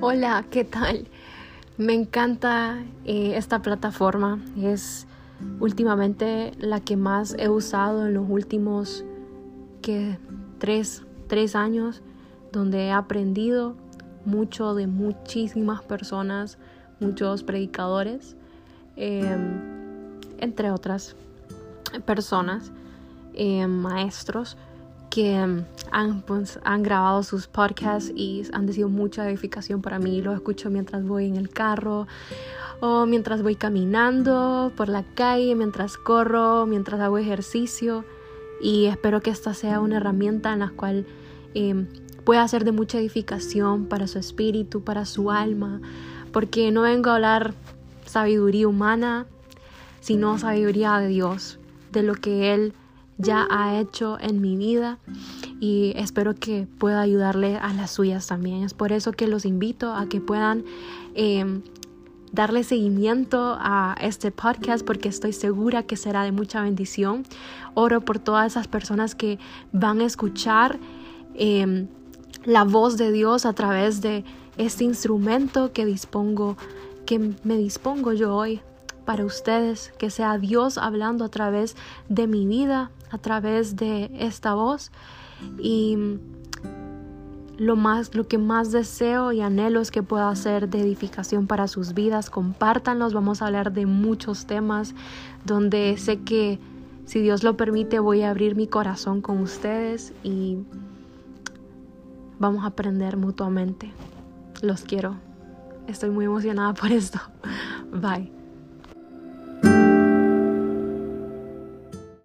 Hola, ¿qué tal? Me encanta eh, esta plataforma. Es últimamente la que más he usado en los últimos tres, tres años, donde he aprendido mucho de muchísimas personas, muchos predicadores, em, entre otras personas, em, maestros que han, pues, han grabado sus podcasts y han sido mucha edificación para mí. Los escucho mientras voy en el carro o mientras voy caminando por la calle, mientras corro, mientras hago ejercicio. Y espero que esta sea una herramienta en la cual eh, pueda ser de mucha edificación para su espíritu, para su alma, porque no vengo a hablar sabiduría humana, sino sabiduría de Dios, de lo que Él ya ha hecho en mi vida y espero que pueda ayudarle a las suyas también. Es por eso que los invito a que puedan em, darle seguimiento a este podcast porque estoy segura que será de mucha bendición. Oro por todas esas personas que van a escuchar em, la voz de Dios a través de este instrumento que dispongo, que me dispongo yo hoy para ustedes, que sea Dios hablando a través de mi vida, a través de esta voz y lo más lo que más deseo y anhelo es que pueda ser de edificación para sus vidas. Compártanlos, vamos a hablar de muchos temas donde sé que si Dios lo permite voy a abrir mi corazón con ustedes y vamos a aprender mutuamente. Los quiero. Estoy muy emocionada por esto. Bye.